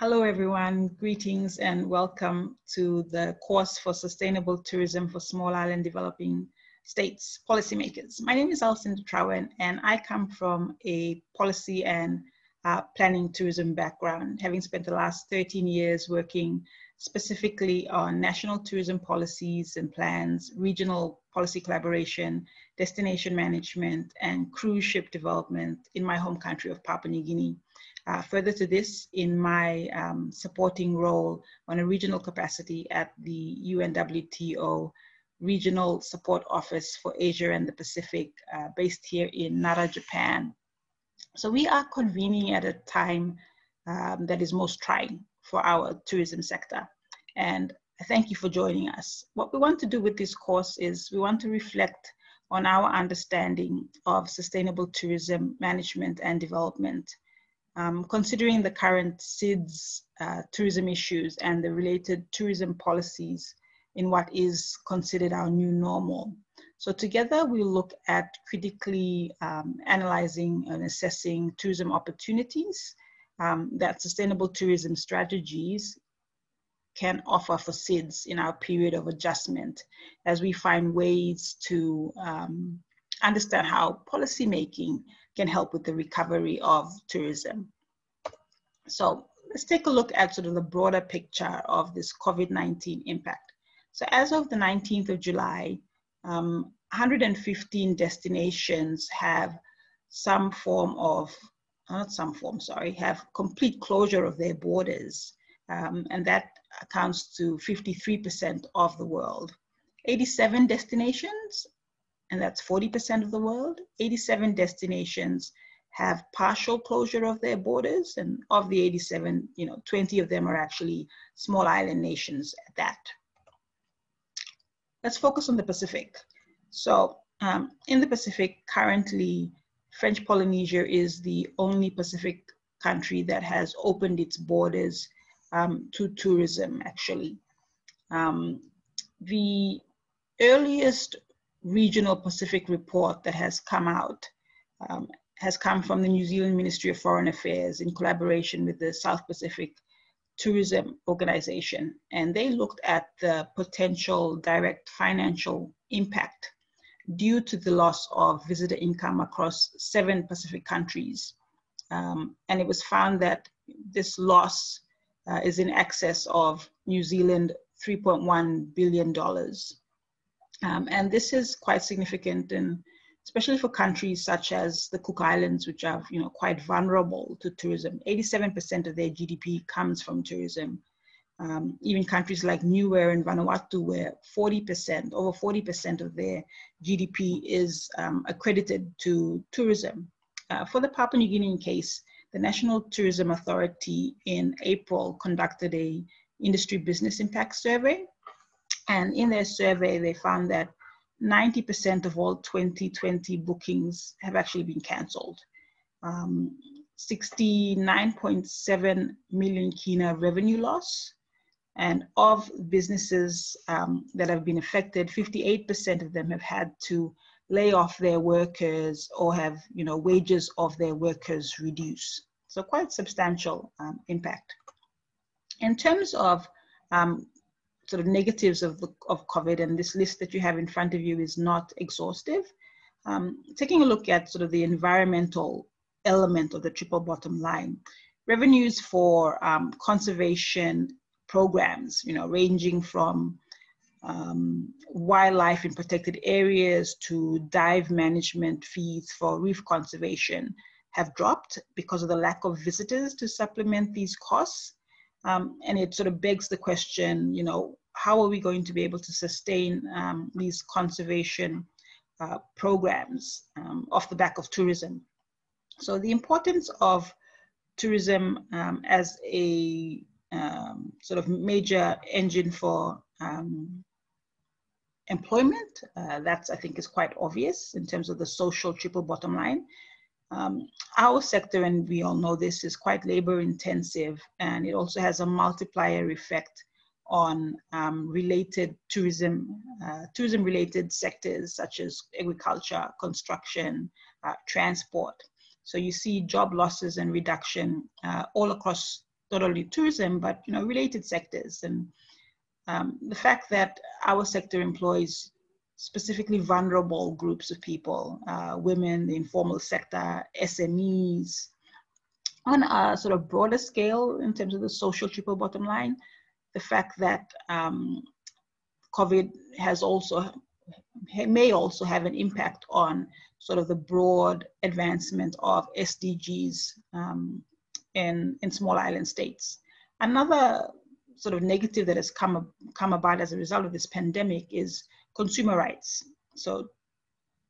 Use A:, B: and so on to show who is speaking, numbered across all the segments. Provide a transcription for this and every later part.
A: Hello, everyone. Greetings and welcome to the course for sustainable tourism for small island developing states policymakers. My name is Alcinda Trawen, and I come from a policy and uh, planning tourism background, having spent the last 13 years working specifically on national tourism policies and plans, regional policy collaboration, destination management, and cruise ship development in my home country of Papua New Guinea. Uh, further to this, in my um, supporting role on a regional capacity at the UNWTO Regional Support Office for Asia and the Pacific, uh, based here in Nara, Japan. So we are convening at a time um, that is most trying for our tourism sector. And thank you for joining us. What we want to do with this course is we want to reflect on our understanding of sustainable tourism management and development um, considering the current SIDS uh, tourism issues and the related tourism policies in what is considered our new normal. So together we look at critically um, analyzing and assessing tourism opportunities um, that sustainable tourism strategies can offer for SIDS in our period of adjustment as we find ways to um, understand how policymaking can help with the recovery of tourism. So let's take a look at sort of the broader picture of this COVID-19 impact. So as of the 19th of July, um, 115 destinations have some form of, not some form, sorry, have complete closure of their borders. Um, and that accounts to 53% of the world. 87 destinations and that's 40% of the world. 87 destinations have partial closure of their borders, and of the 87, you know, 20 of them are actually small island nations at that. Let's focus on the Pacific. So um, in the Pacific, currently, French Polynesia is the only Pacific country that has opened its borders um, to tourism, actually. Um, the earliest regional Pacific report that has come out um, has come from the New Zealand Ministry of Foreign Affairs in collaboration with the South Pacific Tourism Organization. And they looked at the potential direct financial impact due to the loss of visitor income across seven Pacific countries. Um, and it was found that this loss uh, is in excess of New Zealand $3.1 billion. Um, and this is quite significant and especially for countries such as the Cook Islands, which are you know quite vulnerable to tourism. 87% of their GDP comes from tourism. Um, even countries like Niue and Vanuatu, where 40%, over 40% of their GDP is um, accredited to tourism. Uh, for the Papua New Guinean case, the National Tourism Authority in April conducted a industry business impact survey. And in their survey, they found that 90% of all 2020 bookings have actually been canceled. Um, 69.7 million kina revenue loss. And of businesses um, that have been affected, 58% of them have had to lay off their workers or have you know, wages of their workers reduced. So quite substantial um, impact. In terms of um, sort of negatives of, the, of COVID, and this list that you have in front of you is not exhaustive. Um, taking a look at sort of the environmental element of the triple bottom line, revenues for um, conservation programs, you know, ranging from um, wildlife in protected areas to dive management fees for reef conservation have dropped because of the lack of visitors to supplement these costs. Um, and it sort of begs the question, you know, how are we going to be able to sustain um, these conservation uh, programs um, off the back of tourism? So the importance of tourism um, as a um, sort of major engine for um, employment, uh, that's I think is quite obvious in terms of the social triple bottom line. Um, our sector, and we all know this, is quite labor intensive and it also has a multiplier effect on um, related tourism, uh, tourism related sectors such as agriculture, construction, uh, transport. So you see job losses and reduction uh, all across not only tourism, but you know, related sectors. And um, the fact that our sector employs specifically vulnerable groups of people, uh, women, the informal sector, SMEs, on a sort of broader scale in terms of the social triple bottom line, the fact that um, COVID has also may also have an impact on sort of the broad advancement of SDGs um, in, in small island states. Another sort of negative that has come, come about as a result of this pandemic is consumer rights. So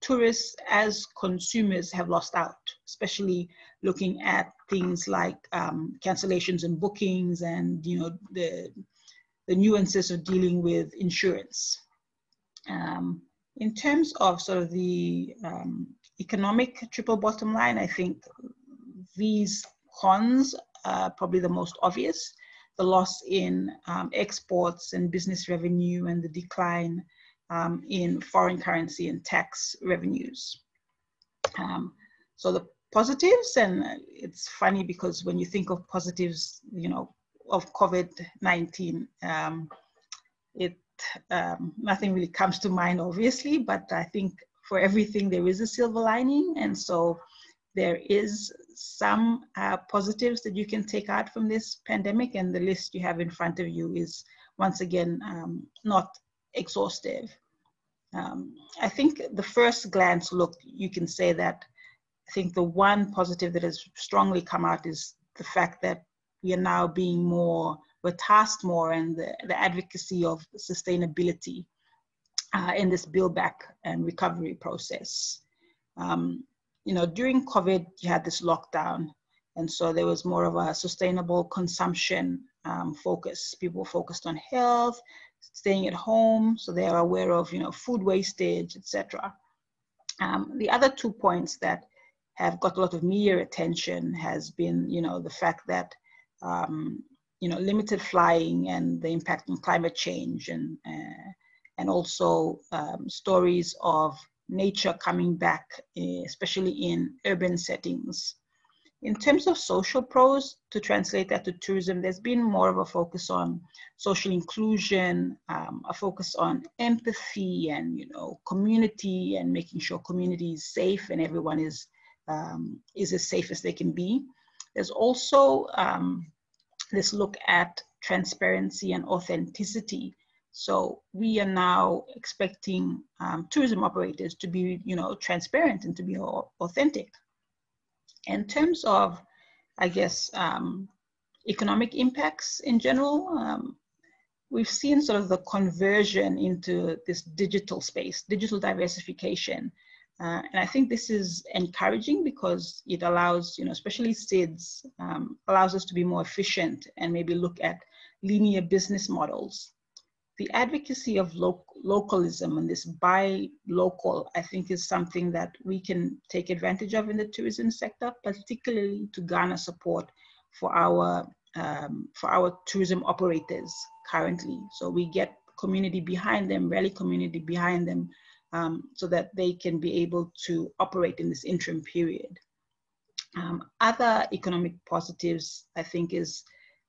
A: tourists as consumers have lost out, especially looking at things like um, cancellations and bookings and you know the, the nuances of dealing with insurance. Um, in terms of sort of the um, economic triple bottom line, I think these cons are probably the most obvious. The loss in um, exports and business revenue and the decline um, in foreign currency and tax revenues. Um, so the positives, and it's funny because when you think of positives, you know, of COVID-19, um, it um, nothing really comes to mind, obviously, but I think for everything there is a silver lining, and so there is some uh, positives that you can take out from this pandemic, and the list you have in front of you is once again um, not exhaustive. Um, I think the first glance look, you can say that I think the one positive that has strongly come out is the fact that we are now being more, we're tasked more and the, the advocacy of sustainability uh, in this build back and recovery process. Um, you know, during COVID, you had this lockdown, and so there was more of a sustainable consumption um, focus. People focused on health, staying at home, so they are aware of you know food wastage, etc. Um, the other two points that have got a lot of media attention has been you know the fact that um, you know limited flying and the impact on climate change and uh, and also um, stories of nature coming back, especially in urban settings. In terms of social pros, to translate that to tourism, there's been more of a focus on social inclusion, um, a focus on empathy and you know community and making sure community is safe and everyone is um, is as safe as they can be. There's also um, this look at transparency and authenticity. So we are now expecting um, tourism operators to be, you know, transparent and to be authentic. In terms of, I guess, um, economic impacts in general, um, we've seen sort of the conversion into this digital space, digital diversification. Uh, and I think this is encouraging because it allows, you know, especially SIDS, um, allows us to be more efficient and maybe look at linear business models. The advocacy of lo localism and this buy local, I think, is something that we can take advantage of in the tourism sector, particularly to garner support for our um, for our tourism operators currently. So we get community behind them, rally community behind them, um, so that they can be able to operate in this interim period. Um, other economic positives, I think, is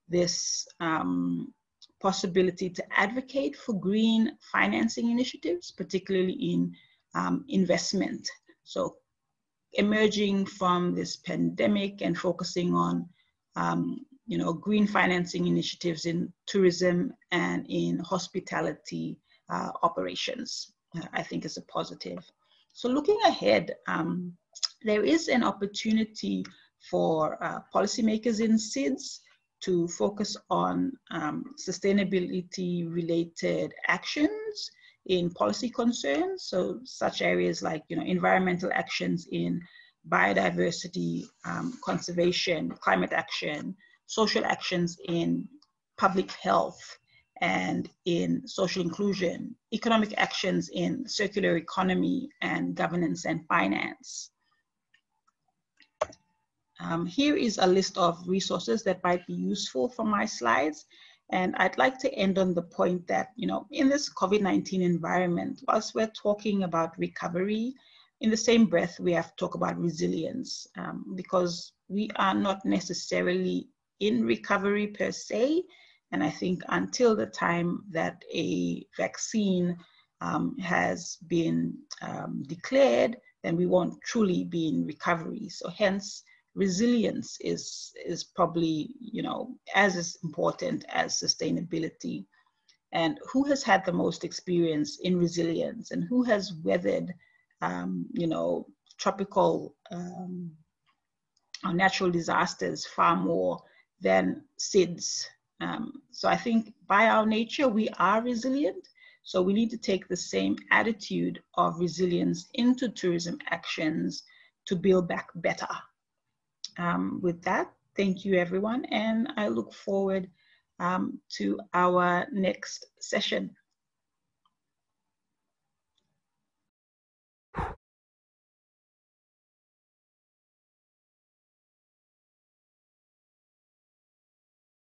A: this um, possibility to advocate for green financing initiatives, particularly in um, investment. So emerging from this pandemic and focusing on um, you know, green financing initiatives in tourism and in hospitality uh, operations. I think is a positive. So looking ahead, um, there is an opportunity for uh, policymakers in SIDS to focus on um, sustainability related actions in policy concerns. So such areas like you know environmental actions in biodiversity, um, conservation, climate action, social actions in public health, and in social inclusion, economic actions in circular economy and governance and finance. Um, here is a list of resources that might be useful for my slides. And I'd like to end on the point that, you know, in this COVID-19 environment, whilst we're talking about recovery, in the same breath, we have to talk about resilience um, because we are not necessarily in recovery per se. And I think until the time that a vaccine um, has been um, declared, then we won't truly be in recovery. So hence, resilience is, is probably, you know, as important as sustainability. And who has had the most experience in resilience and who has weathered, um, you know, tropical um, or natural disasters far more than SIDS. Um, so I think by our nature, we are resilient. So we need to take the same attitude of resilience into tourism actions to build back better. Um, with that, thank you everyone, and I look forward um, to our next session.